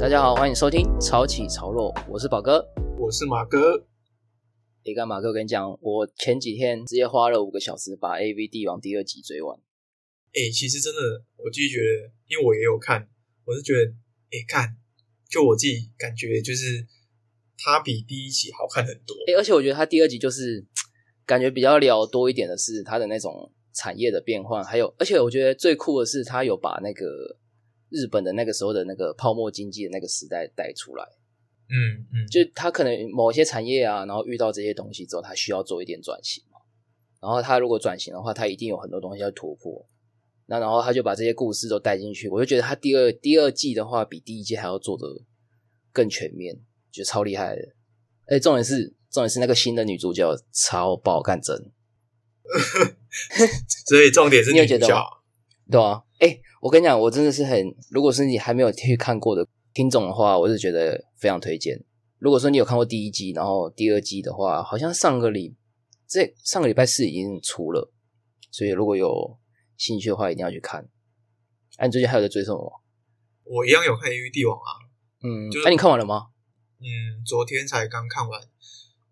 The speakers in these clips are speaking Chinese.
大家好，欢迎收听《潮起潮落》，我是宝哥。我是马哥。你看马哥，我跟你讲，我前几天直接花了五个小时把《A V 帝王》第二集追完。哎、其实真的，我自己觉得，因为我也有看，我是觉得，哎、看，就我自己感觉，就是它比第一集好看很多。诶，而且我觉得他第二集就是感觉比较聊多一点的是他的那种产业的变换，还有，而且我觉得最酷的是他有把那个日本的那个时候的那个泡沫经济的那个时代带出来。嗯嗯，就他可能某些产业啊，然后遇到这些东西之后，他需要做一点转型嘛。然后他如果转型的话，他一定有很多东西要突破。那然后他就把这些故事都带进去，我就觉得他第二第二季的话，比第一季还要做的更全面，觉得超厉害的。而且重点是，重点是那个新的女主角超爆干真，所以重点是你主角觉得。对啊，哎、我跟你讲，我真的是很，如果是你还没有去看过的听众的话，我是觉得非常推荐。如果说你有看过第一季，然后第二季的话，好像上个礼这上个礼拜四已经出了，所以如果有兴趣的话，一定要去看。哎、你最近还有在追什么？我一样有看《A V 帝王》啊，嗯，就是哎、你看完了吗？嗯，昨天才刚看完，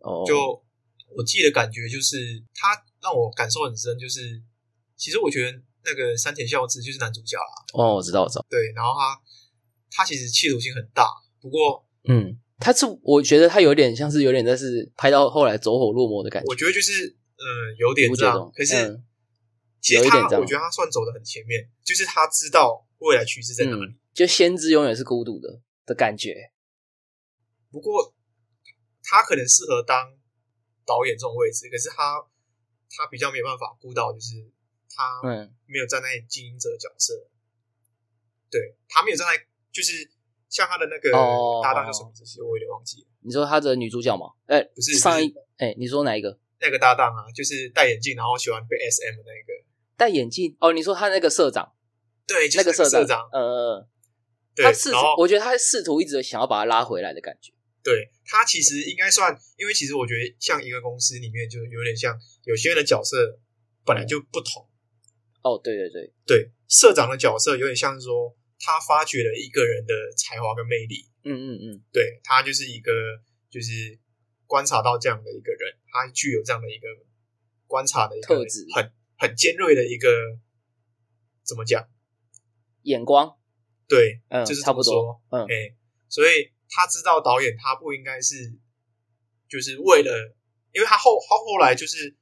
哦，就我自己的感觉就是，他让我感受很深，就是其实我觉得那个山田孝之就是男主角啦，哦，我知道，我知道，对，然后他他其实企图心很大，不过嗯，他是我觉得他有点像是有点但是拍到后来走火入魔的感觉我，觉得就是嗯有点。这样可是、嗯其实他有一点这样我觉得他算走的很前面，就是他知道未来趋势在哪里。嗯，就先知永远是孤独的的感觉。不过他可能适合当导演这种位置，可是他他比较没有办法顾到，就是他嗯没有站在经营者的角色，对他没有站在就是像他的那个哦搭档叫什么名字？其实我有点忘记了。你说他的女主角吗？哎、不是上一哎、你说哪一个？那个搭档啊，就是戴眼镜然后喜欢被 SM 的那个，戴眼镜哦，你说他那个社长，对，就是个社社长，呃呃，对，他试图，我觉得他试图一直想要把他拉回来的感觉。对他其实应该算，因为其实我觉得像一个公司里面就有点像有些人的角色本来就不同，哦，对对对，对社长的角色有点像是说他发掘了一个人的才华跟魅力，嗯嗯嗯，对他就是一个就是观察到这样的一个人，他具有这样的一个观察的一个特质很很尖锐的一个怎么讲？眼光，对，嗯，就是差不多，，嗯哎、所以他知道导演他不应该是就是为了，因为他后他后来就是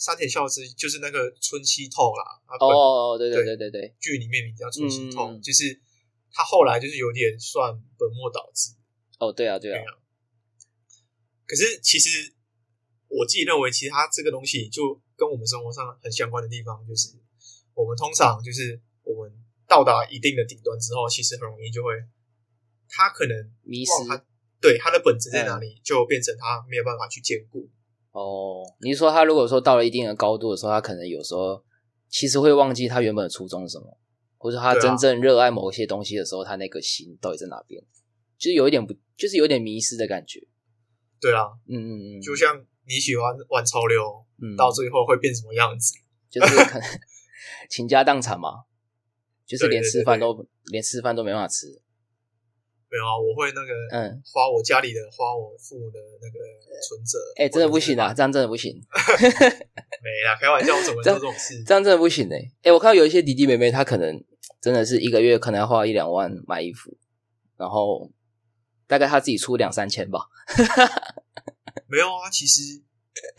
山田孝之，就是那个春熙透啦，哦，对对对对对对，剧里面名叫春熙透，嗯就是他后来就是有点算本末倒置。哦，对啊对啊。对，可是其实我自己认为，其实他这个东西就跟我们生活上很相关的地方，就是我们通常就是我们到达一定的顶端之后，其实很容易就会，他可能迷失。他对他的本质在哪里，就变成他没有办法去兼顾。哦，你是说他如果说到了一定的高度的时候，他可能有时候其实会忘记他原本的初衷是什么，或者他真正热爱某些东西的时候，他那个心到底在哪边？就是有一点不，就是有点迷失的感觉。对啊，嗯嗯嗯，就像你喜欢玩潮流，嗯到最后会变什么样子？就是可能 倾家荡产嘛，就是连吃饭都连吃饭都没办法吃。没有啊，我会那个嗯，花我家里的，花我父母的那个存折。哎、真的不行啊，这样真的不行，没啦，开玩笑，我怎么做这种事？这样真的不行哎、哎、我看到有一些弟弟妹妹，他可能真的是一个月可能要花一两万买衣服，然后大概他自己出两三千吧。没有啊，其实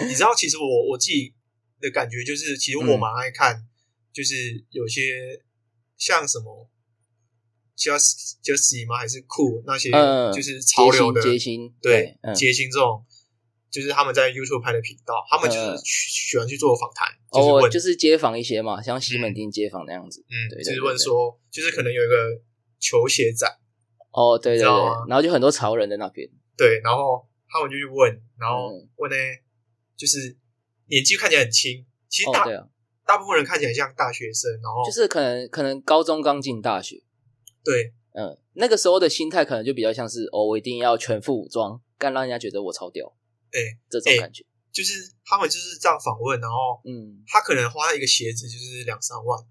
你知道，其实我我自己的感觉就是，其实嗯我蛮爱看，就是有些像什么 Just Just 吗？还是酷那些，嗯就是潮流的街心对嗯，街星这种，就是他们在 YouTube 拍的频道，他们就是嗯喜喜欢去做访谈，就是哦，问，就是街访一些嘛，像西门町街访那样子。嗯，就是问说，就是可能有一个球鞋展，哦，对对然后就很多潮人在那边。对，然后他们就去问，然后嗯问呢，就是年纪看起来很轻，其实大、，大部分人看起来像大学生，然后就是可能可能高中刚进大学，对嗯，那个时候的心态可能就比较像是哦，我一定要全副武装，干让人家觉得我超屌哎、这种哎感觉。就是他们就是这样访问，然后嗯，他可能花一个鞋子就是两三万，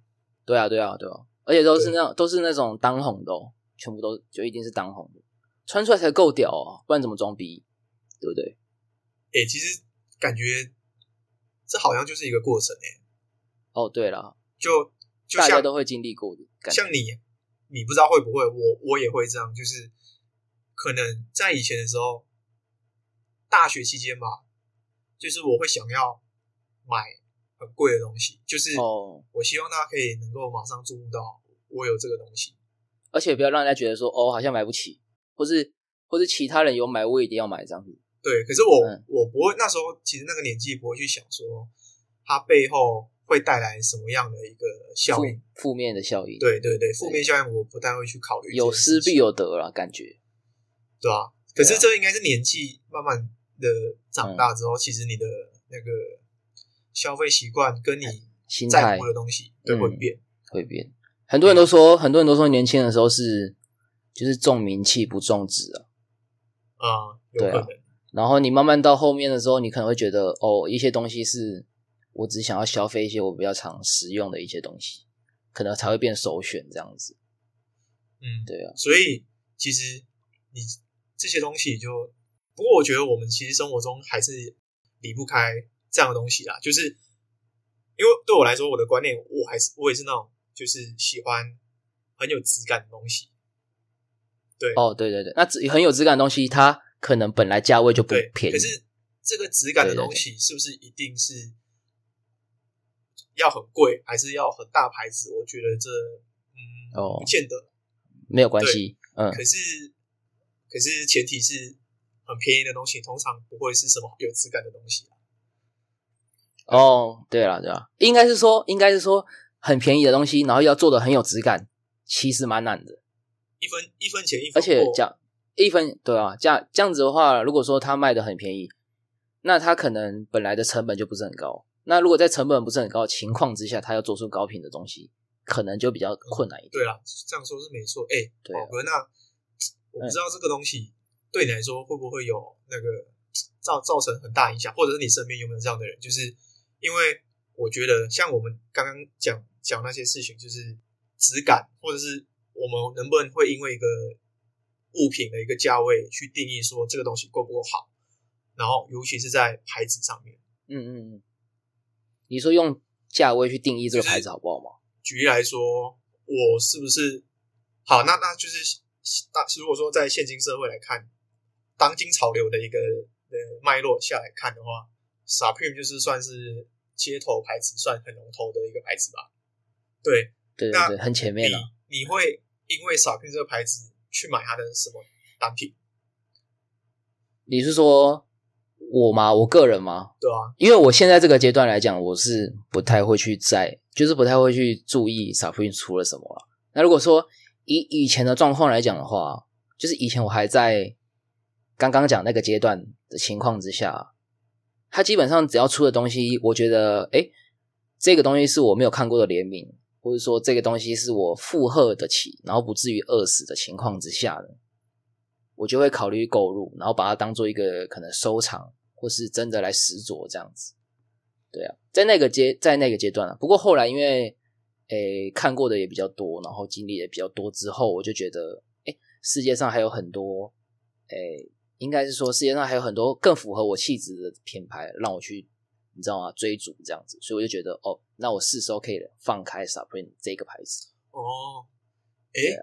对啊，对啊，对啊，而且都是那种都是那种当红的、哦，全部都就一定是当红的，穿出来才够屌啊，不然怎么装逼，对不对？哎、其实感觉这好像就是一个过程哎、哦，对了，就就大家都会经历过的。像你，你不知道会不会，我我也会这样，就是可能在以前的时候，大学期间吧，就是我会想要买很贵的东西，就是哦，我希望大家可以能够马上注目到我有这个东西。而且不要让人家觉得说哦，好像买不起，或是或是其他人有买，我一定要买这样子。对，可是我、嗯我不会，那时候其实那个年纪不会去想说它背后会带来什么样的一个效负应。负面的效应，，对对对，负面效应我不太会去考虑。有失必，有得啦，感觉。对啊。可是这应该是年纪慢慢的长嗯大之后，其实你的那个消费习惯跟你心态在乎的东西都会嗯变。会变。很多人都说，很多人都说年轻的时候是就是重名气不重质啊。啊、有对啊可能。然后你慢慢到后面的时候，你可能会觉得哦，一些东西是我只想要消费一些我比较常使用的一些东西，可能才会变首选这样子。嗯，对啊，所以其实你这些东西就，不过我觉得我们其实生活中还是离不开这样的东西啦。就是因为对我来说，我的观念，我还是我也是那种就是喜欢很有质感的东西。对，哦，对对对，那质很有质感的东西，它可能本来价位就不，便宜。可是这个质感的东西是不是一定是要很贵，还是要很大牌子？我觉得这嗯，哦不见得。没有关系，嗯，可是，可是前提是很便宜的东西，通常不会是什么有质感的东西啊。哦，对了对了，应该是说，应该是说很便宜的东西，然后要做的很有质感，其实蛮难的。一分一分钱一分而且货这样一分对啊，这样这样子的话，如果说他卖的很便宜，那他可能本来的成本就不是很高。那如果在成本不是很高的情况之下，他要做出高品的东西，可能就比较困难一点。对啦，这样说是没错。哎、对哥，那我不知道这个东西对你来说会不会有那个造造成很大影响，或者是你身边有没有这样的人？就是因为我觉得像我们刚刚讲讲那些事情，就是质感，或者是我们能不能会因为一个物品的一个价位去定义说这个东西够不够好，然后尤其是在牌子上面。嗯嗯嗯，你说用价位去定义这个牌子好不好嘛？举例来说，我是不是好？那那就是那如果说在现今社会来看，当今潮流的一个呃脉络下来看的话，Supreme 就是算是街头牌子，算很龙头的一个牌子吧。对，那对对对，很前面了。你你会因为 Supreme 这个牌子去买它的什么单品？你是说我吗？我个人吗？对啊，因为我现在这个阶段来讲，我是不太会去在，就是不太会去注意 Supreme 出了什么了。那如果说以以前的状况来讲的话，就是以前我还在刚刚讲那个阶段的情况之下，他基本上只要出的东西，我觉得，诶，这个东西是我没有看过的联名，或者说这个东西是我负荷得起，然后不至于饿死的情况之下呢，我就会考虑购入，然后把它当做一个可能收藏。或是真的来实着这样子，对啊，在那个阶在那个阶段啊，不过后来因为诶看过的也比较多，然后经历也比较多之后，我就觉得诶世界上还有很多诶，应该是说世界上还有很多更符合我气质的品牌，让我去你知道吗？追逐这样子，所以我就觉得哦，那我是时候可以放开 Supreme 这个牌子，哦，对诶，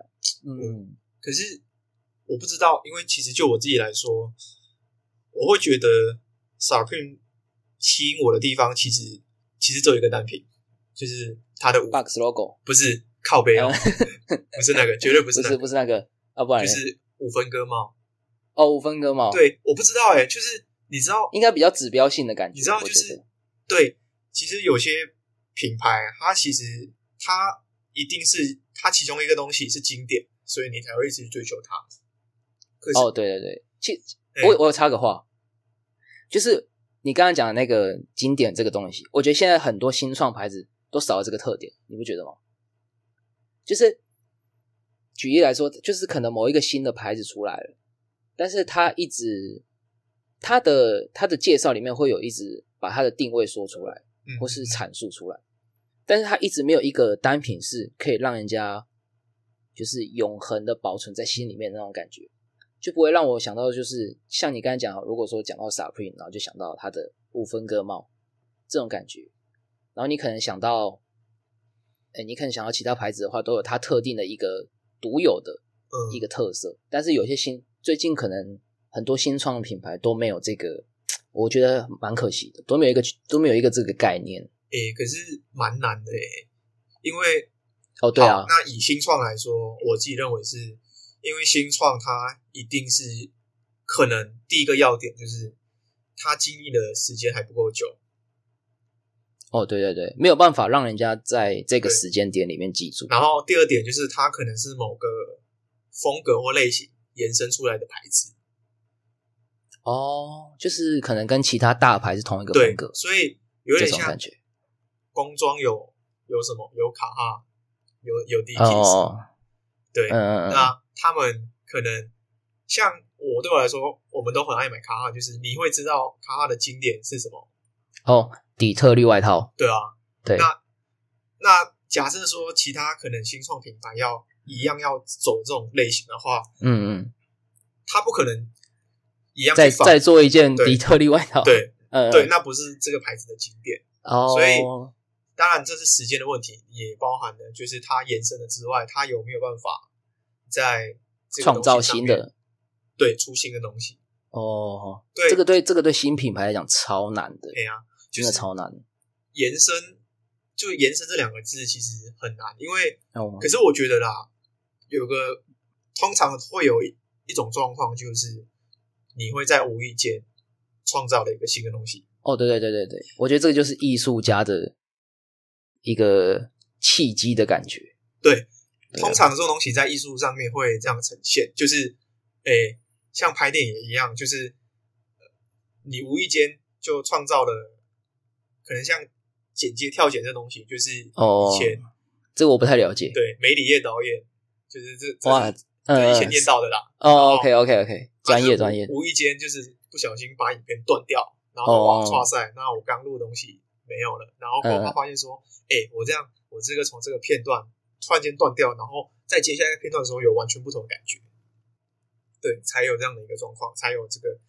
嗯，可是我不知道，因为其实就我自己来说，我会觉得 Supreme 吸引我的地方，其实其实只有一个单品，就是它的五 box logo 不是靠背哦，不是那个，绝对不是 不是那个，不是那个啊，不然就是五分割帽。哦五分割帽，，对，我不知道哎、就是你知道，应该比较指标性的感觉，你知道就是对，其实有些品牌它其实它一定是它其中一个东西是经典，所以你才会一直追求它。可是哦，对对对，其哎我我有插个话，就是你刚刚讲的那个经典这个东西，我觉得现在很多新创牌子都少了这个特点，你不觉得吗？就是举例来说，就是可能某一个新的牌子出来了，但是它一直它的它的介绍里面会有一直把它的定位说出来，嗯或是阐述出来，但是它一直没有一个单品是可以让人家就是永恒的保存在心里面的那种感觉，就不会让我想到就是像你刚才讲，如果说讲到 Supreme，然后就想到它的五分割帽这种感觉，然后你可能想到，哎，你可能想到其他牌子的话，都有它特定的一个独有的嗯。一个特色，但是有些新最近可能很多新创的品牌都没有这个，我觉得蛮可惜的，都没有一个都没有一个这个概念。诶，可是蛮难的诶，因为哦，对啊，那以新创来说，我自己认为是因为新创它一定是可能第一个要点就是它经历的时间还不够久，哦，对对对，没有办法让人家在这个时间点里面记住。然后第二点就是它可能是某个风格或类型延伸出来的牌子，哦，就是可能跟其他大牌是同一个风格，，所以有点像种感觉。工装有有什么有卡哈，有有 D Kiss，、哦，对，嗯嗯嗯，那他们可能像我对我来说，我们都很爱买卡哈，就是你会知道卡哈的经典是什么，哦，底特律外套，对啊。对，那那假设说其他可能新创品牌要一样要走这种类型的话，嗯嗯，他不可能一样再再做一件底特律外套，，对。嗯，对，那不是这个牌子的经典。哦，所以当然这是时间的问题，也包含了就是它延伸的之外，它有没有办法在创造新的，对出新的东西。哦，对，这个对这个对新品牌来讲超难的，对啊，就是真的超难。延伸，就延伸这两个字其实很难，因为哦可是我觉得啦，有个通常会有一一种状况，就是你会在无意间创造了一个新的东西。哦，对对对对对，我觉得这个就是艺术家的一个契机的感觉。对，通常这种东西在艺术上面会这样呈现，就是诶，像拍电影一样，就是呃你无意间就创造了，可能像剪接跳剪这东西，就是哦以前、这个我不太了解。对梅里叶导演，就是这这哇以前念到的啦。哦，OK OK OK，专业专业。无意间就是不小心把影片断掉，然后哦哇，哇塞，那我刚录的东西没有了，然后过后嗯他发现说，哎、我这样，我这个从这个片段突然间断掉，然后在接下来片段的时候有完全不同的感觉，对，才有这样的一个状况，才有这个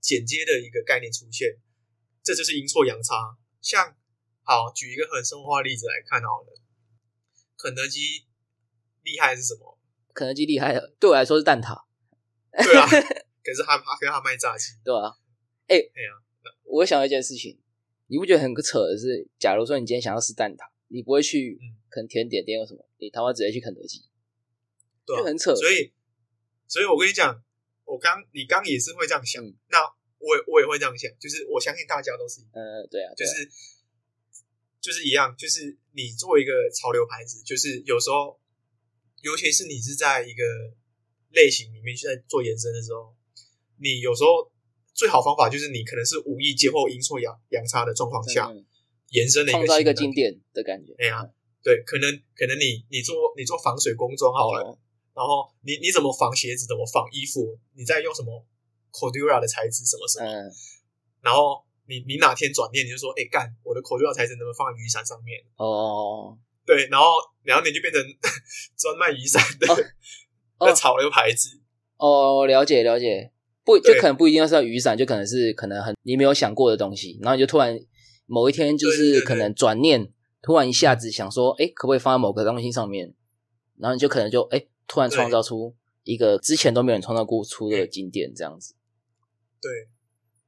剪接的一个概念出现，这就是阴错阳差。像好举一个很生活化例子来看好了，肯德基厉害是什么？肯德基厉害的，对我来说是蛋挞，对啊，可是他他跟他卖炸鸡，对啊、哎哎呀，我想到一件事情，你不觉得很扯的是，假如说你今天想要吃蛋挞，你不会去嗯。可能甜点店有什么，你他妈直接去肯德基，对啊，就很扯。所以，所以我跟你讲，我刚你刚也是会这样想，嗯那我也我也会这样想，就是我相信大家都是呃，对啊，对啊就是就是一样，就是你做一个潮流牌子，就是有时候，尤其是你是在一个类型里面去在做延伸的时候，你有时候最好方法就是你可能是无意间或阴错阳阳差的状况下嗯延伸的一个创造一个经典的感觉。哎呀对，可能可能你你做你做防水工装好了，哦，然后你你怎么防鞋子，怎么防衣服，你在用什么 Cordura 的材质什么什么，嗯，然后你你哪天转念你就说，哎干，我的 Cordura 材质能不能放在雨伞上面？哦，对，然后然后你就变成 专卖雨伞的、哦哦的潮流牌子，哦，了解了解，不就可能不一定要是要雨伞，就可能是可能很你没有想过的东西，然后你就突然某一天就是可能转念，突然一下子想说，哎，可不可以放在某个东西上面？然后你就可能就哎，突然创造出一个之前都没有人创造过出的经典，这样子。对，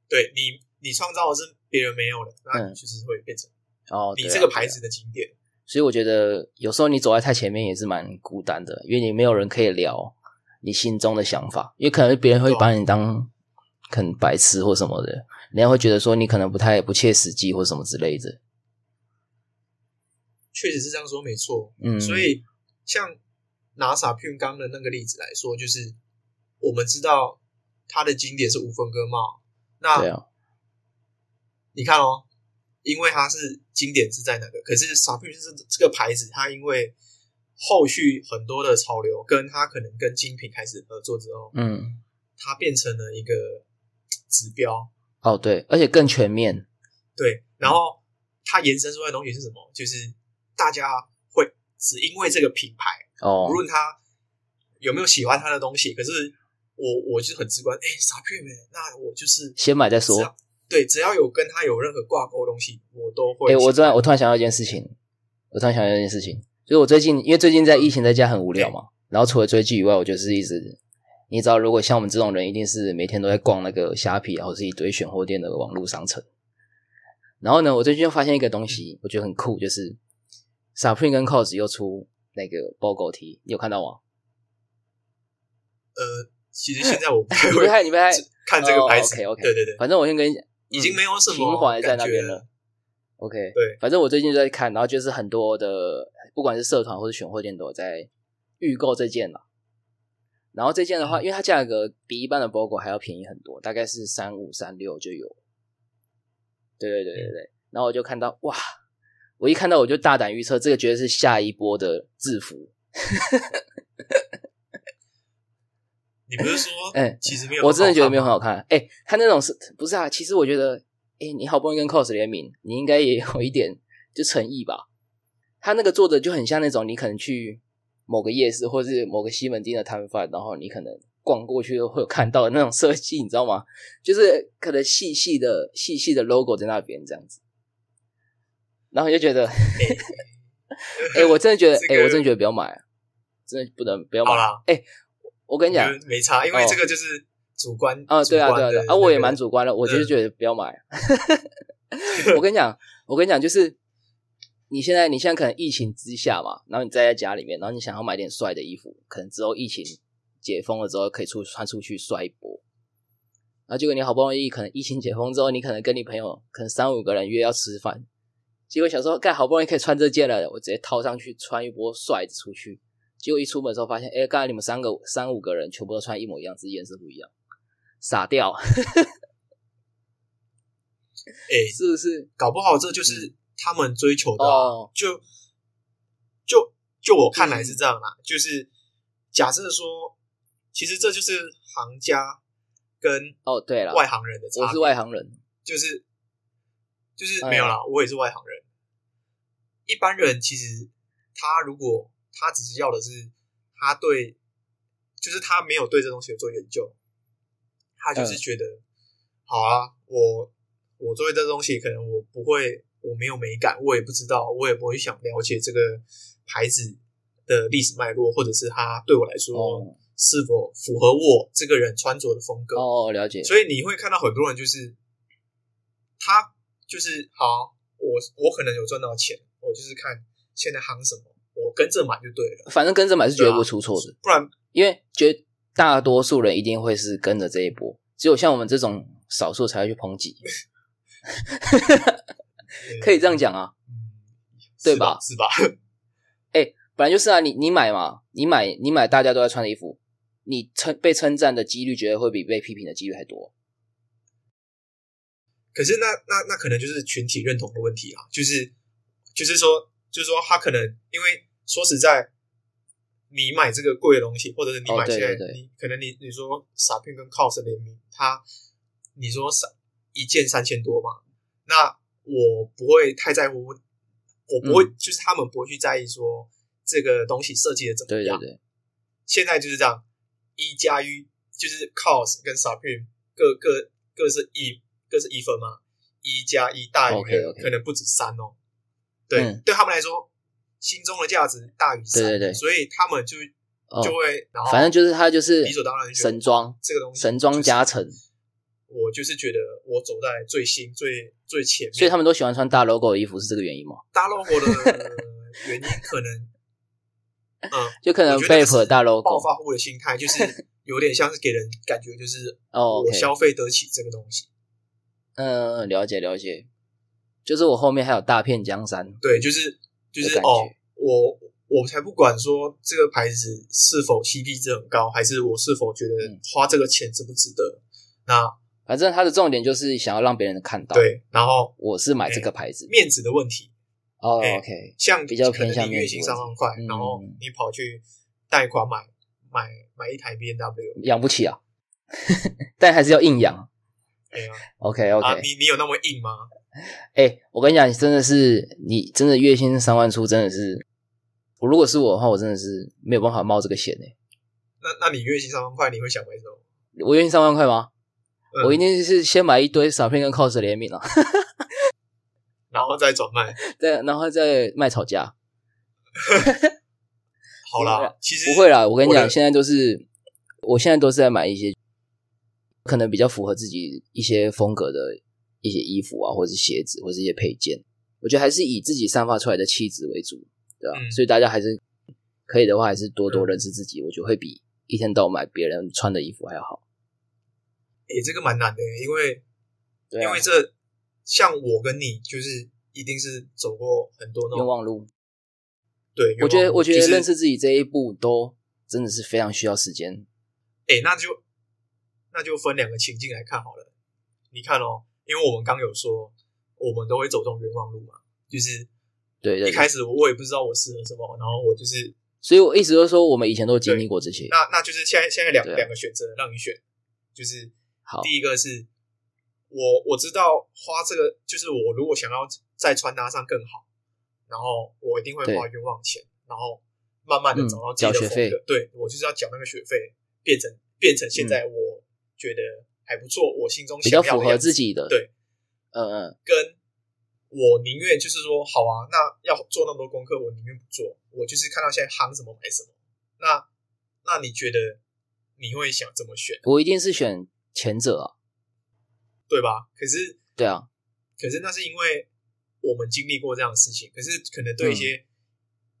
对你你创造的是别人没有的，那嗯你就是会变成哦，你这个牌子的经典。所以我觉得有时候你走在太前面也是蛮孤单的，因为你没有人可以聊你心中的想法，因为可能别人会把你当很白痴或什么的，人家会觉得说你可能不太不切实际或什么之类的。确实是这样说，没错。嗯，所以像拿傻片刚的那个例子来说，就是我们知道它的经典是无分割帽，那你看哦，因为它是经典是在哪个？可是傻片是这个牌子，它因为后续很多的潮流，跟它可能跟精品开始合作之后，嗯，它变成了一个指标，哦对，而且更全面。对，然后它延伸出来的东西是什么？就是大家会只因为这个品牌，哦。无，论他有没有喜欢他的东西，可是我我就是很直观，哎，傻片没，那我就是先买再说。对，只要有跟他有任何挂钩的东西，我都会哎。我突然我突然想到一件事情，我突然想到一件事情，就是我最近因为最近在疫情在家很无聊嘛，然后除了追剧以外，我就是一直，你知道，如果像我们这种人，一定是每天都在逛那个虾皮，然后是一堆选货店的网络商城。然后呢，我最近就发现一个东西，我觉得很酷，就是 Supreme 跟 COS 又出那个 BOGO T，你有看到吗？呃，其实现在我不太 不太你不太看这个牌子。OK OK，对对对，反正我先跟你讲，已经没有什么情怀在那边了。OK，对，反正我最近就在看，然后就是很多的，不管是社团或者选货店都有在预购这件了。然后这件的话，因为它价格比一般的 BOGO 还要便宜很多，大概是三五三六就有。对对对对对。然后我就看到哇，我一看到我就大胆预测，这个绝对是下一波的制服。你不是说，哎其实没有，我真的觉得没有很好。看。哎，他那种是不是啊？其实我觉得，哎，你好不容易跟 cos 联名，你应该也有一点就诚意吧。他那个做的就很像那种你可能去某个夜市或是某个西门町的摊贩，然后你可能逛过去会有看到的那种设计，你知道吗？就是可能细细的细细的 logo 在那边这样子，然后你就觉得，哎、我真的觉得，哎、这个我真的觉得不要买，真的不能不要买好啦。哎、我跟你讲，没差，因为哦这个就是主观啊，对啊，对啊，对啊，啊，我也蛮主主观的，我就是觉得不要买。我跟你讲，我跟你讲，就是你现在，你现在可能疫情之下嘛，然后你待在家里面，然后你想要买点帅的衣服，可能之后疫情解封了之后可以出穿出去帅一波。然后结果你好不容易可能疫情解封之后，你可能跟你朋友可能三五个人约要吃饭，结果想说干好不容易可以穿这件了，我直接套上去穿一波帅的出去。结果一出门的时候发现，哎，刚才你们三个三五个人全部都穿一模一样，只是颜色不一样，傻掉，哎，是不是？搞不好这就是他们追求的啊哦，就就就我看来是这样啦，就是假设说，其实这就是行家跟哦，对了，外行人的差别，我是外行人，就是就是哎没有啦，我也是外行人。一般人其实他如果他只是要的是他对，就是他没有对这东西有做研究，他嗯就是觉得、好啊，我我作为这东西可能我不会，我没有美感，我也不知道，我也不会想了解这个牌子的历史脉络，或者是它对我来说哦是否符合我这个人穿着的风格。哦，了解，所以你会看到很多人就是他就是好，我我可能有赚到钱，我就是看现在行什么，我跟着买就对了，反正跟着买是绝对不会出错的，不然因为绝大多数人一定会是跟着这一波，只有像我们这种少数才会去抨击，可以这样讲啊。嗯，对吧是吧？是吧？本来就是啊，你你买嘛，你买你买大家都在穿的衣服，你称被称赞的几率绝对会比被批评的几率还多。可是那那那可能就是群体认同的问题啦，就是就是说就是说他可能因为说实在，你买这个贵的东西，或者是你哦买现在、对对对你可能你你说傻片跟 cos 联名，他你说三一件三千多嘛，那我不会太在乎，我不会、就是他们不会去在意说这个东西设计的怎么样，对对对，现在就是这样，一加一就是 cos 跟 Supreme 各各各是一各是一分嘛，一加一大于 OK，OK。可能不止三哦。对，嗯。对他们来说，心中的价值大于三，对对对。所以他们就哦。就会，然后反正就是他就是理所当然神装这个东西神装加就是成，我就是觉得我走在最新最最前面，所以他们都喜欢穿大 logo 的衣服，是这个原因吗？大 logo 的原因可能，嗯，就可能我觉得那 Bape 个是大 logo 暴发户的心态，就是有点像是给人感觉就是哦我消费得起这个东西。嗯，了解了解，就是我后面还有大片江山，对，就是就是哦，我我才不管说这个牌子是否 CP 值很高，还是我是否觉得嗯。花这个钱值不值得。那反正它的重点就是想要让别人看到，，对，然后我是买这个牌子，面子的问题，哦哎，OK，像比较偏向你月薪三万块，嗯然后你跑去贷款买买买一台 B N W，养不起啊，但还是要硬养，，OK 啊，OK，你你有那么硬吗？哎、我跟你讲，真的是你真的月薪三万出，真的是，我如果是我的话，我真的是没有办法冒这个险哎、那那你月薪三万块，你会想买什么？我月薪三万块吗？嗯我一定是先买一堆傻片跟 cos 联名啊，然后再转卖。再然后再卖吵架。好啦，其实不会啦，我跟你讲，现在都是，我现在都是在买一些可能比较符合自己一些风格的一些衣服啊，或者是鞋子，或者是一些配件。我觉得还是以自己散发出来的气质为主，对吧、嗯所以大家还是可以的话，还是多多认识自己，我觉得会比一天到晚买别人穿的衣服还要好。诶、这个蛮难的，因为、因为，这像我跟你，就是一定是走过很多那种冤枉路。对，我觉得，我觉得认识识自己这一步都真的是非常需要时间。诶、那就那就分两个情境来看好了。你看哦，因为我们刚有说，我们都会走这种冤枉路嘛，就是对一开始我也不知道我适合什么，然后我就是所以我一直都说，我们以前都经历过这些。那那就是现在现在两两个选择让你选，就是好，第一个是我我知道花这个，就是我如果想要在穿搭上更好，然后我一定会花冤枉钱，然后慢慢的嗯找到自己的缴学费风格。对我就是要缴那个学费，变成变成现在我觉得还不错，我心中比较符合自己的。对，嗯嗯，跟我宁愿就是说，好啊，那要做那么多功课，我宁愿不做，我就是看到现在夯什么买什么。那那你觉得你会想怎么选，我一定是选前者啊。对吧？可是对啊，可是那是因为我们经历过这样的事情，可是可能对一些、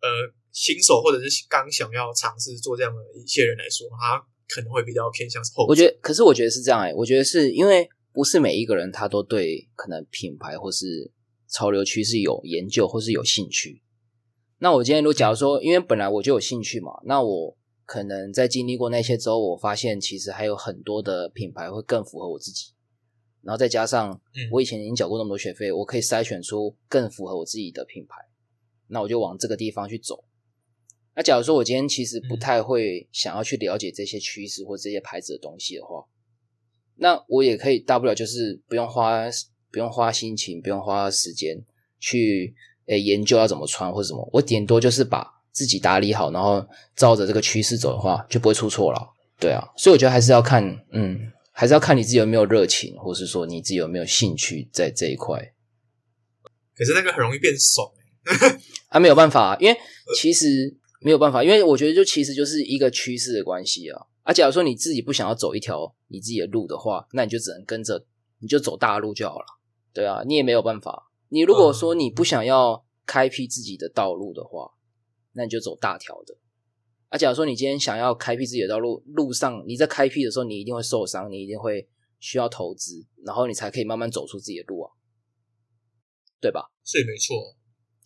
呃新手或者是刚想要尝试做这样的一些人来说，他可能会比较偏向后者。我觉得，可是我觉得是这样哎、我觉得是因为不是每一个人他都对可能品牌或是潮流趋势有研究或是有兴趣。那我今天如果假如说，因为本来我就有兴趣嘛，那我可能在经历过那些之后，我发现其实还有很多的品牌会更符合我自己。然后再加上嗯我以前已经缴过那么多学费，我可以筛选出更符合我自己的品牌，那我就往这个地方去走。那假如说我今天其实不嗯太会想要去了解这些趋势或这些牌子的东西的话，那我也可以大不了就是不用花不用花心情，不用花时间去诶研究要怎么穿或者什么，我顶多就是把自己打理好，然后照着这个趋势走的话，就不会出错了。对啊，所以我觉得还是要看，嗯，还是要看你自己有没有热情，或是说你自己有没有兴趣在这一块。可是那个很容易变怂、欸，啊，没有办法、因为其实没有办法，因为我觉得就其实就是一个趋势的关系啊。啊，假如说你自己不想要走一条你自己的路的话，那你就只能跟着，你就走大路就好了。对啊，你也没有办法。你如果说你不想要开辟自己的道路的话，那你就走大条的。啊，假如说你今天想要开辟自己的道路，路上你在开辟的时候，你一定会受伤，你一定会需要投资，然后你才可以慢慢走出自己的路啊，对吧？所以没错。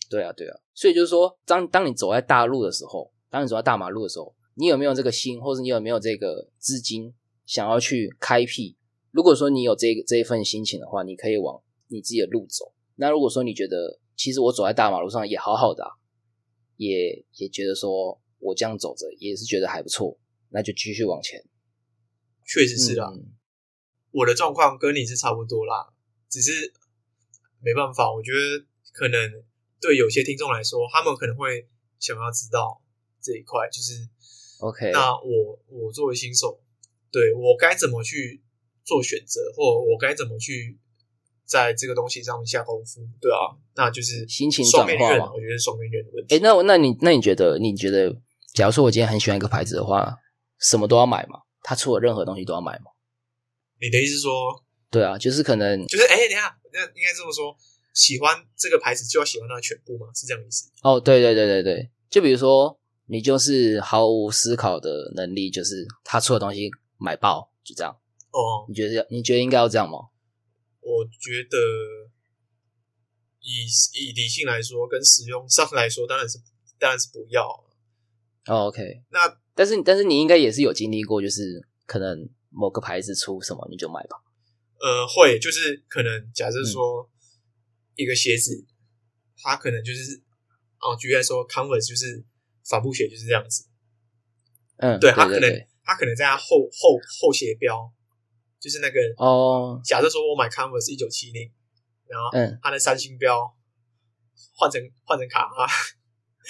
对啊，对啊，所以就是说，当当你走在大路的时候，当你走在大马路的时候，你有没有这个心，或者你有没有这个资金，想要去开辟？如果说你有这个这一份心情的话，你可以往你自己的路走。那如果说你觉得，其实我走在大马路上也好好的、啊，也也觉得说我这样走着也是觉得还不错，那就继续往前。确实是啦，嗯我的状况跟你是差不多啦，只是没办法，我觉得可能对有些听众来说，他们可能会想要知道这一块，就是，OK，那我我作为新手，对我该怎么去做选择，或我该怎么去在这个东西上面下功夫，对啊，那就是心情双面刃转化嘛我觉得是双面刃的问题。哎，那我那你那你觉得你觉得，假如说我今天很喜欢一个牌子的话，什么都要买嘛？他出了任何东西都要买吗？你的意思是说，对啊，就是可能就是哎，等一下，那应该这么说，喜欢这个牌子就要喜欢它的全部吗？是这样意思？哦，对对对对对，就比如说你就是毫无思考的能力，就是他出的东西买爆，就这样。哦，你觉得你觉得应该要这样吗？我觉得以以理性来说，跟使用上来说，当然是当然是不要。哦，OK，那但是但是你应该也是有经历过，就是可能某个牌子出什么你就买吧。呃，会就是可能假嗯设说一个鞋子，它可能就是哦，举例来说，Converse 就是帆布鞋就是这样子，嗯，对它可能对对。它可能在它后后后鞋标，就是那个哦，假设说我买 Converse 一九七零，然后嗯。它的三星标换成换成卡哈，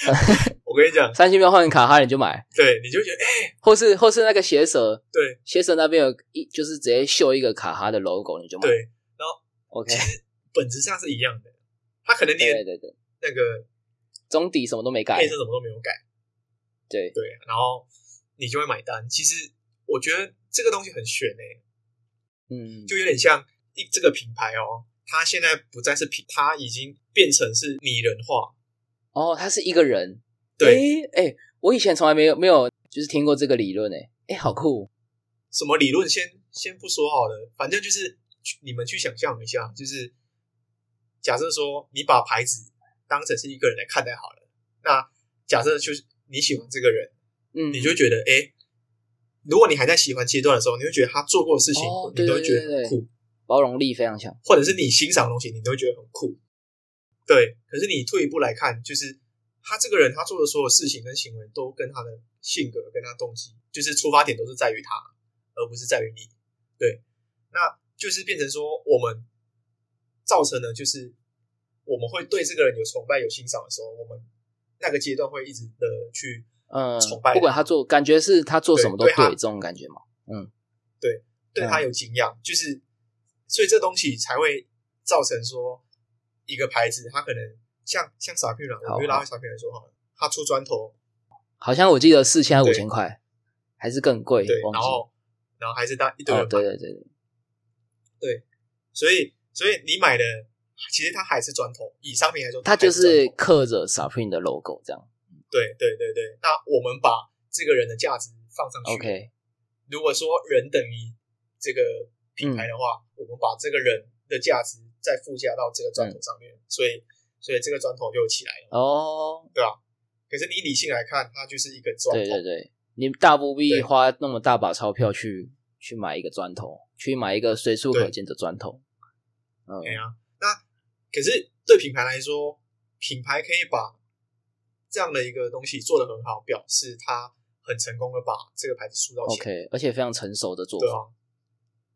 我跟你讲，三星标换成卡哈你就买，对，你就觉得哎、或是或是那个鞋舌，对。鞋舌那边有一就是直接绣一个卡哈的 logo 你就买。对，然后，OK，其实本质上是一样的，它可能对连对对，那个中底什么都没改配。色什么都没有改，对，对，然后你就会买单。其实我觉得这个东西很悬诶、嗯，就有点像一这个品牌哦，它现在不再是品，它已经变成是拟人化。哦，它是一个人。对，哎哎，我以前从来没有没有就是听过这个理论诶，哎，好酷。什么理论先先不说好了，反正就是去你们去想象一下，就是假设说你把牌子当成是一个人来看待好了，那假设就是你喜欢这个人，嗯，你就会觉得哎。诶如果你还在喜欢阶段的时候，你会觉得他做过的事情，哦你都会觉得很酷。包容力非常强。或者是你欣赏的东西，你都会觉得很酷。对，可是你退一步来看，就是他这个人他做的所有事情跟行为，都跟他的性格、跟他动机，就是出发点都是在于他，而不是在于你。对，那就是变成说，我们造成的就是我们会对这个人有崇拜、有欣赏的时候，我们那个阶段会一直的去嗯崇拜，不管他做，感觉是他做什么都对对对，这种感觉嘛。嗯。对对他有敬仰，就是所以这东西才会造成说一个牌子，他可能像像傻片人，好我就拉回傻片来说好了，他出砖头，好像我记得四千还五对。千块，还是更贵，对，然后然后还是大一堆哦，人买，对对对。对，所以所以你买的其实它还是砖头，以商品来说，它就是刻着 Supreme 的 logo 这样。对对对对。那我们把这个人的价值放上去 OK，如果说人等于这个品牌的话，我们把这个人的价值再附加到这个砖头上面，所以所以这个砖头就起来了，哦，对啊？可是你理性来看，它就是一个砖头，对对对，你大不必花那么大把钞票去去买一个砖头，去买一个随处可见的砖头。嗯，对啊。那可是对品牌来说，品牌可以把这样的一个东西做得很好，表示它很成功的把这个牌子塑造起来。OK，而且非常成熟的做法。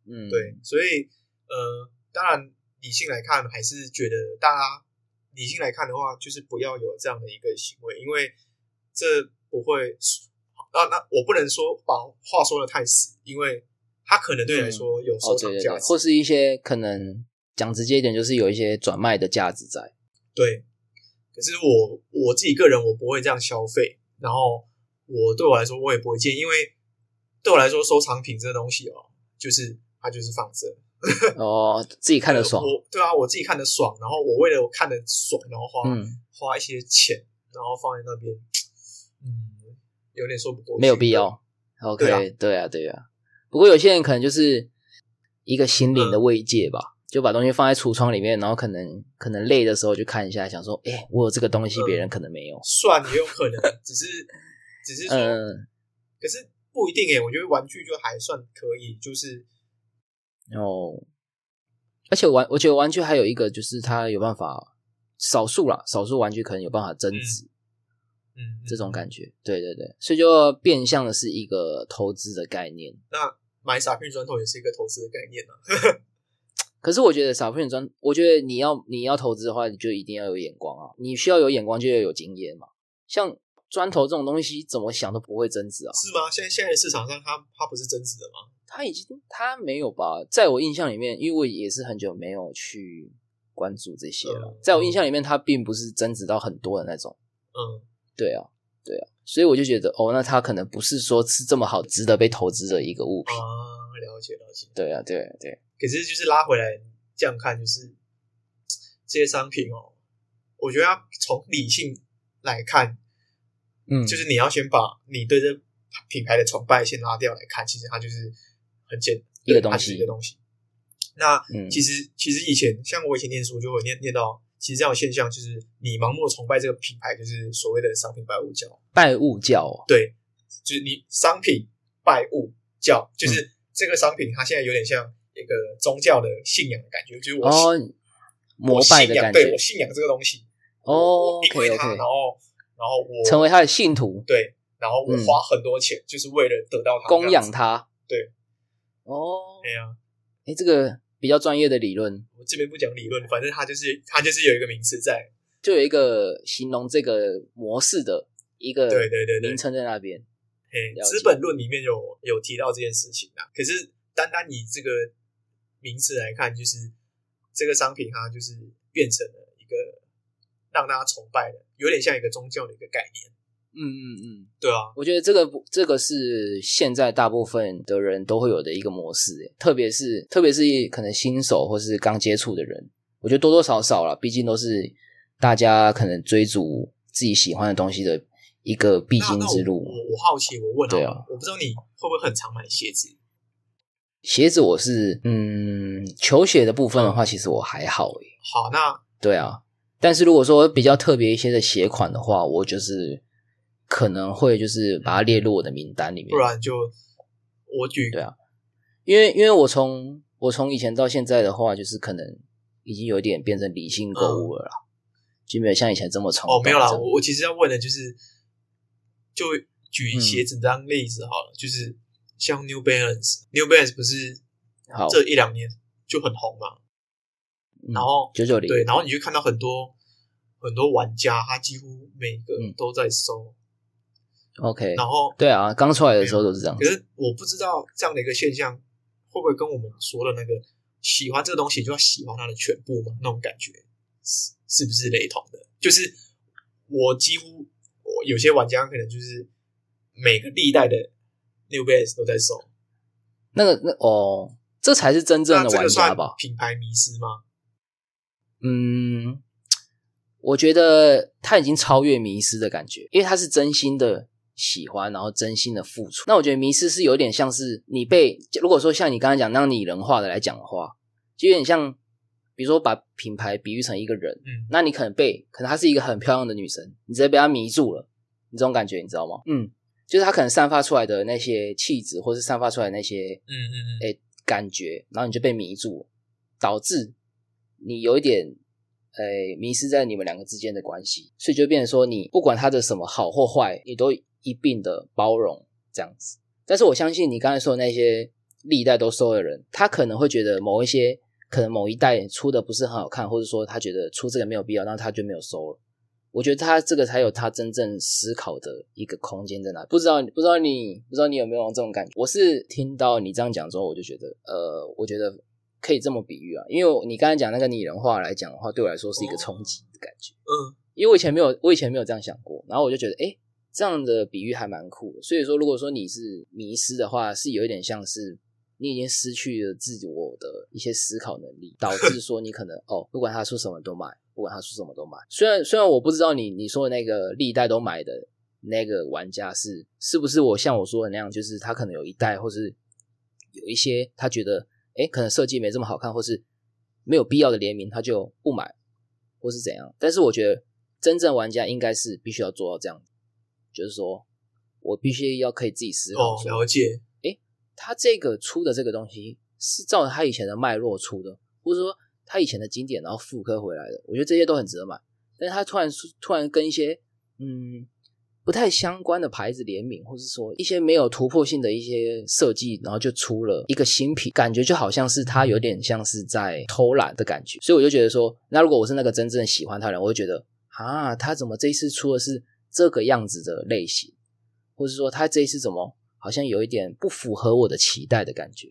嗯，对，所以呃，当然理性来看，还是觉得大家理性来看的话，就是不要有这样的一个行为，因为这不会啊。那我不能说把话说的太死，因为他可能对你来说有收哦，对对对，藏价值，或是一些可能讲直接一点，就是有一些转卖的价值在。对。可是我我自己个人我不会这样消费，然后我对我来说我也不会建议，因为对我来说收藏品这个东西哦，就是它就是放着，哦，自己看得爽。我对啊，我自己看得爽，然后我为了我看得爽，然后花、嗯，花一些钱，然后放在那边，嗯，有点说不过去。没有必要。OK，对啊对啊，对啊。不过有些人可能就是一个心灵的嗯慰藉吧，就把东西放在橱窗里面，然后可能可能累的时候就看一下，想说，哎、我有这个东西，嗯别人可能没有。算也有可能，只是只是说，嗯，可是不一定诶。我觉得玩具就还算可以，就是哦，而且玩，我觉得玩具还有一个就是它有办法，少数啦，少数玩具可能有办法增值、嗯这种感觉。对对对，所以就变相的是一个投资的概念。那买傻片砖头也是一个投资的概念啊。可是我觉得少片砖，我觉得你要你要投资的话，你就一定要有眼光啊！你需要有眼光，就要有经验嘛。像砖头这种东西，怎么想都不会增值啊！是吗？现在现在市场上它它不是增值的吗？它已经它没有吧？在我印象里面，因为我也是很久没有去关注这些了，嗯在我印象里面，它并不是增值到很多的那种。嗯，对啊，对啊，所以我就觉得，哦，那它可能不是说是这么好值得被投资的一个物品。啊，了解了解。对啊，对啊对啊，可是就是拉回来这样看，就是 这些商品哦，我觉得要从理性来看，嗯，就是你要先把你对这品牌的崇拜先拉掉来看，其实它就是很简一个东西。一个东西。那嗯。其实其实以前像我以前念书就会念念到，其实这样的现象就是你盲目崇拜这个品牌，就是所谓的商品拜物教。拜物教。哦，对，就是你商品拜物教，嗯就是这个商品它现在有点像一个宗教的信仰的感觉，就是我信哦，膜拜的感觉对我，信仰这个东西，哦我因为，OK 它，OK，然后然后我成为他的信徒，对，然后我嗯花很多钱，就是为了得到他供养。他。对，哦，对呀、哎，这个比较专业的理论，我这边不讲理论，反正他就是他就是有一个名词在，就有一个形容这个模式的一个对对对对名称在那边。资本论里面有有提到这件事情啊。可是单单以这个名词来看，就是这个商品它就是变成了一个让大家崇拜的，有点像一个宗教的一个概念。嗯嗯嗯，对啊，我觉得这个不这个是现在大部分的人都会有的一个模式，特别是特别是可能新手或是刚接触的人，我觉得多多少少啦，毕竟都是大家可能追逐自己喜欢的东西的一个必经之路。我我我好奇，我问对啊我不知道你会不会很常买鞋子？鞋子我是嗯，球鞋的部分的话，其实我还好诶。好，那对啊，但是如果说比较特别一些的鞋款的话，我就是可能会就是把它列入我的名单里面不。然就我举对啊，因为因为我从我从以前到现在的话，就是可能已经有点变成理性购物了啦，就没有像以前这么冲哦，没有啦，我我其实要问的就是，就举嗯鞋子当例子好了，就是像 New Balance，New Balance 不是，这一两年就很红嘛？嗯然后九九零对，然后你就看到很多很多玩家，他几乎每个嗯都在收，OK，然后对啊，刚出来的时候都是这样可。是我不知道这样的一个现象会不会跟我们说的那个喜欢这个东西就要喜欢它的全部嘛？那种感觉是是不是雷同的？就是我几乎我有些玩家可能就是每个历代的 New Balance 都在收，那个那哦，这才是真正的玩家吧？品牌迷失吗？嗯，我觉得他已经超越迷失的感觉，因为他是真心的喜欢，然后真心的付出。那我觉得迷失是有点像是你被，如果说像你刚才讲那样拟人化的来讲的话，就有点像，比如说把品牌比喻成一个人，嗯，那你可能被，可能她是一个很漂亮的女生，你直接被她迷住了，你这种感觉你知道吗？嗯，就是他可能散发出来的那些气质，或是散发出来的那些嗯嗯嗯，诶感觉，然后你就被迷住，导致你有一点诶迷失在你们两个之间的关系，所以就变成说你不管他的什么好或坏，你都一并的包容这样子。但是我相信你刚才说的那些历代都收的人，他可能会觉得某一些可能某一代出的不是很好看，或者说他觉得出这个没有必要，那他就没有收了。我觉得他这个才有他真正思考的一个空间在哪。不知道不知道你不知道你有没有这种感觉？我是听到你这样讲之后，我就觉得，呃，我觉得可以这么比喻啊，因为你刚才讲那个拟人化来讲的话，对我来说是一个冲击的感觉。嗯，因为我以前没有，我以前没有这样想过，然后我就觉得，哎，这样的比喻还蛮酷的。所以说，如果说你是迷失的话，是有一点像是你已经失去了自我的一些思考能力，导致说你可能哦，不管他说什么都买，不管他出什么都买。虽然虽然我不知道你你说的那个历代都买的那个玩家是是不是我像我说的那样，就是他可能有一代或是有一些他觉得，哎，可能设计没这么好看，或是没有必要的联名，他就不买。或是怎样。但是我觉得真正玩家应该是必须要做到这样，就是说我必须要可以自己思考哦，了解，他这个出的这个东西是照着他以前的脉络出的，或者说他以前的经典然后复刻回来的，我觉得这些都很值得买。但是他突然突然跟一些嗯不太相关的牌子联名，或是说一些没有突破性的一些设计，然后就出了一个新品，感觉就好像是他有点像是在偷懒的感觉。所以我就觉得说，那如果我是那个真正喜欢他的人，我会觉得啊，他怎么这一次出的是这个样子的类型，或是说他这一次怎么好像有一点不符合我的期待的感觉，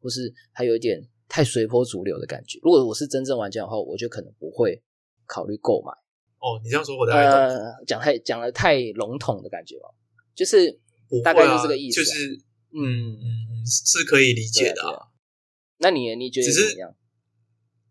或是他有一点太随波逐流的感觉。如果我是真正玩家的话，我就可能不会考虑购买。哦，你这样说我大概懂，呃，讲太讲的太笼统的感觉吧，就是大概就啊是这个意思啊就是嗯，是是可以理解的对啊对啊。那你你觉得是怎么样？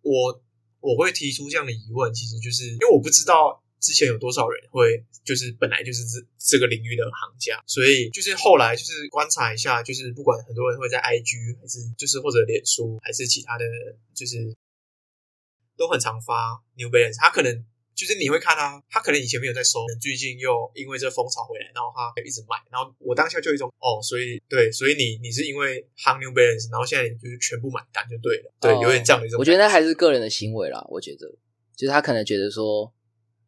我我会提出这样的疑问，其实就是因为我不知道之前有多少人会就是本来就是这这个领域的行家，所以就是后来就是观察一下，就是不管很多人会在 IG 还是就是或者脸书还是其他的，就是都很常发 New Balance，他可能。就是你会看他，他可能以前没有在收，最近又因为这风潮回来，然后他一直买，然后我当下就有一种哦，所以对，所以你你是因为夯 New Balance，然后现在你就是全部买单就对了，对，哦有点这样的一种。我觉得那还是个人的行为啦。我觉得，就是他可能觉得说，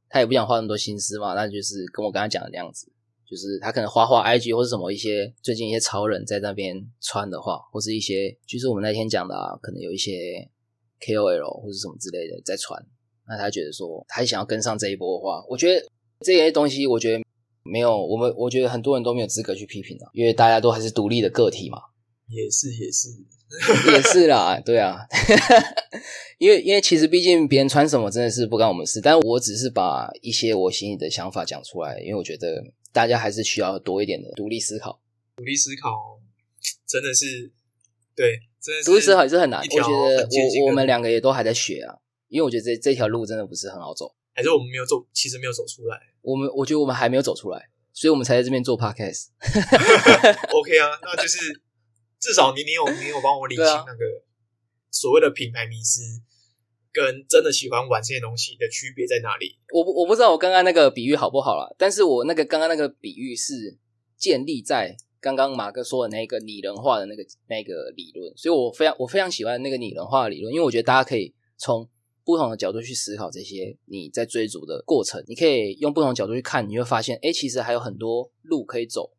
他也不想花那么多心思嘛，那就是跟我刚才讲的那样子，就是他可能花花 IG 或是什么一些最近一些潮人在那边穿的话，或是一些就是我们那天讲的啊，可能有一些 KOL 或是什么之类的在穿，那他觉得说他想要跟上这一波的话，我觉得这些东西我觉得没有，我们我觉得很多人都没有资格去批评啊，因为大家都还是独立的个体嘛。也是也是，也是啦，对啊，因为因为其实毕竟别人穿什么真的是不干我们事，但我只是把一些我心里的想法讲出来，因为我觉得大家还是需要多一点的独立思考。独立思考真的是对，真的是独立思考也是很难，我觉得我我们两个也都还在学啊，因为我觉得这这条路真的不是很好走。还是我们没有走，其实没有走出来。我们我觉得我们还没有走出来，所以我们才在这边做 podcast。OK 啊，那就是至少你你有你有帮我理清那个所谓的品牌迷失跟真的喜欢玩这些东西的区别在哪里？我不我不知道我刚刚那个比喻好不好啦，但是我那个刚刚那个比喻是建立在刚刚马哥说的那个拟人化的那个那个理论，所以我非常我非常喜欢那个拟人化的理论，因为我觉得大家可以从不同的角度去思考这些你在追逐的过程，你可以用不同角度去看，你会发现，哎，其实还有很多路可以走，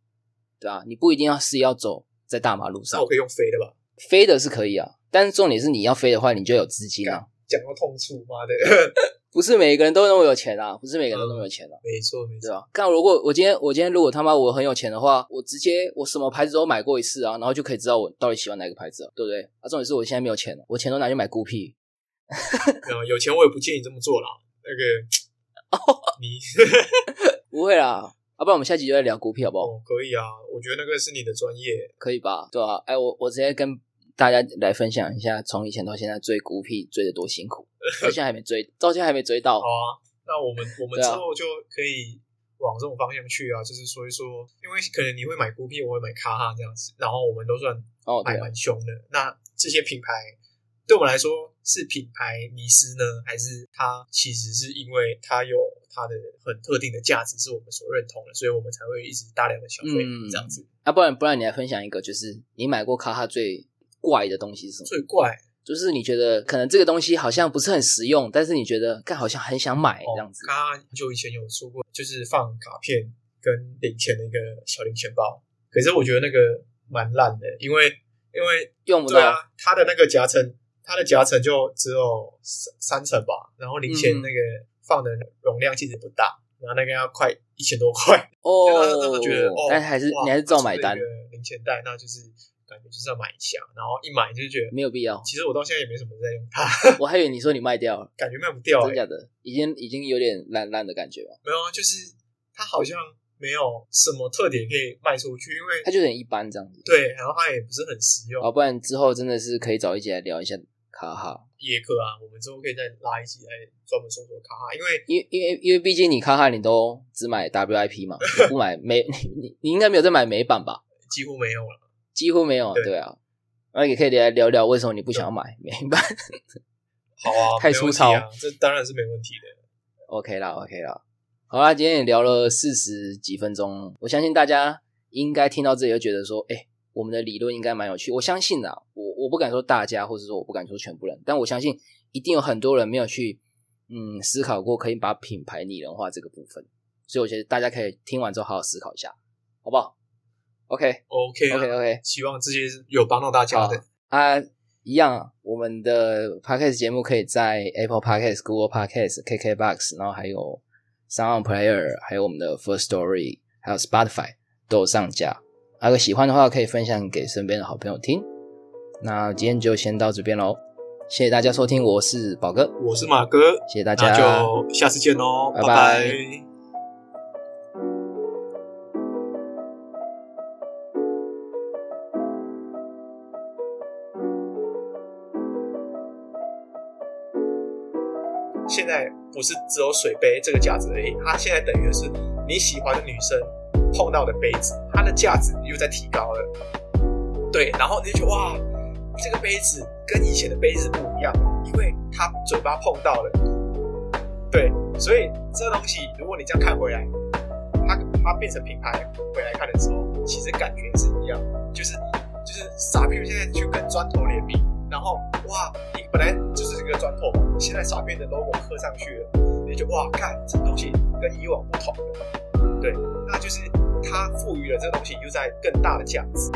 对吧、你不一定要是要走在大马路上那我，可以用飞的吧？飞的是可以啊，但是重点是你要飞的话，你就有资金啊。讲到痛处，妈的，不是每个人都那么有钱啊，不是每个人都那么有钱啊。没错没错，对吧？看如果我今天我今天如果他妈我很有钱的话，我直接我什么牌子都买过一次啊，然后就可以知道我到底喜欢哪个牌子了，对不对？啊，重点是我现在没有钱了，我钱都拿去买孤僻。没有有钱我也不建议这么做啦。那个 你 不会啦，要、不然我们下集就来聊孤僻好不好？哦可以啊，我觉得那个是你的专业，可以吧？对啊、哎，我我直接跟大家来分享一下，从以前到现在追孤僻追的多辛苦，到现在还没追，到现在还没追到好。啊，那我们我们之后就可以往这种方向去啊，就是说一说，因为可能你会买孤僻，我会买卡哈这样子，然后我们都算哦，对买啊，蛮凶的。那这些品牌对我们来说是品牌迷失呢，还是它其实是因为它有它的很特定的价值是我们所认同的，所以我们才会一直大量的消费、嗯这样子。啊，不然不然你来分享一个，就是你买过卡哈最怪的东西是什么？最怪就是你觉得可能这个东西好像不是很实用，但是你觉得看好像很想买哦这样子。卡哈就以前有出过，就是放卡片跟零钱的一个小零钱包，可是我觉得那个蛮烂的，因为因为用不到，啊，它的那个夹层，它的夹层就只有三三层吧，然后零钱嗯那个放的容量其实不大，然后那个要快一千多块，哦。那那时觉得哦，但还是你还是照买单。零钱袋，那就是感觉就是要买一下，然后一买就觉得，没有必要。其实我到现在也没什么在用它，我还以为你说你卖掉了，感觉卖不掉、欸，真假的，已经已经有点烂烂的感觉了。没有啊，就是它好像没有什么特点可以卖出去，因为它就很一般这样子。对，然后它也不是很实用，好，不然之后真的是可以找一起来聊一下卡哈，也可啊，我们之后可以再拉一起来专门说说卡哈，因为因为因为因为毕竟你卡哈你都只买 WIP 嘛，你不买美你你你应该没有在买美版吧？几乎没有了。几乎没有，对对啊。那也可以来聊聊为什么你不想要买美版 好啊，太粗糙啊，这当然是没问题的。？OK 啦，OK 啦。好啦，今天也聊了四十几分钟，我相信大家应该听到这里就觉得说，哎、我们的理论应该蛮有趣。我相信啊，我我不敢说大家，或者说我不敢说全部人，但我相信一定有很多人没有去嗯思考过可以把品牌拟人化这个部分，所以我觉得大家可以听完之后好好思考一下，好不好？OK OK 啊 OK OK，希望这些有帮到大家的。啊，一样啊，我们的 Podcast 节目可以在 Apple Podcast、Google Podcast、KKBox，然后还有 Sound Player，还有我们的 First Story，还有 Spotify 都有上架。如果喜欢的话，可以分享给身边的好朋友听。那今天就先到这边喽，谢谢大家收听，我是宝哥，我是马哥，谢谢大那家，就下次见喽，拜拜。拜现在不是只有水杯这个价值而已，它现在等于是你喜欢的女生碰到的杯子，它的价值又在提高了。对，然后你就觉得哇，这个杯子跟以前的杯子不一样，因为它嘴巴碰到了。对，所以这东西，如果你这样看回来，它它变成品牌回来看的时候，其实感觉是一样，就是就是傻逼现在去跟砖头联名，然后哇，你本来就是这个砖头，现在傻逼的 logo 刻上去了，你就哇，看这东西跟以往不同了，对，那就是它赋予了这个东西又在更大的价值。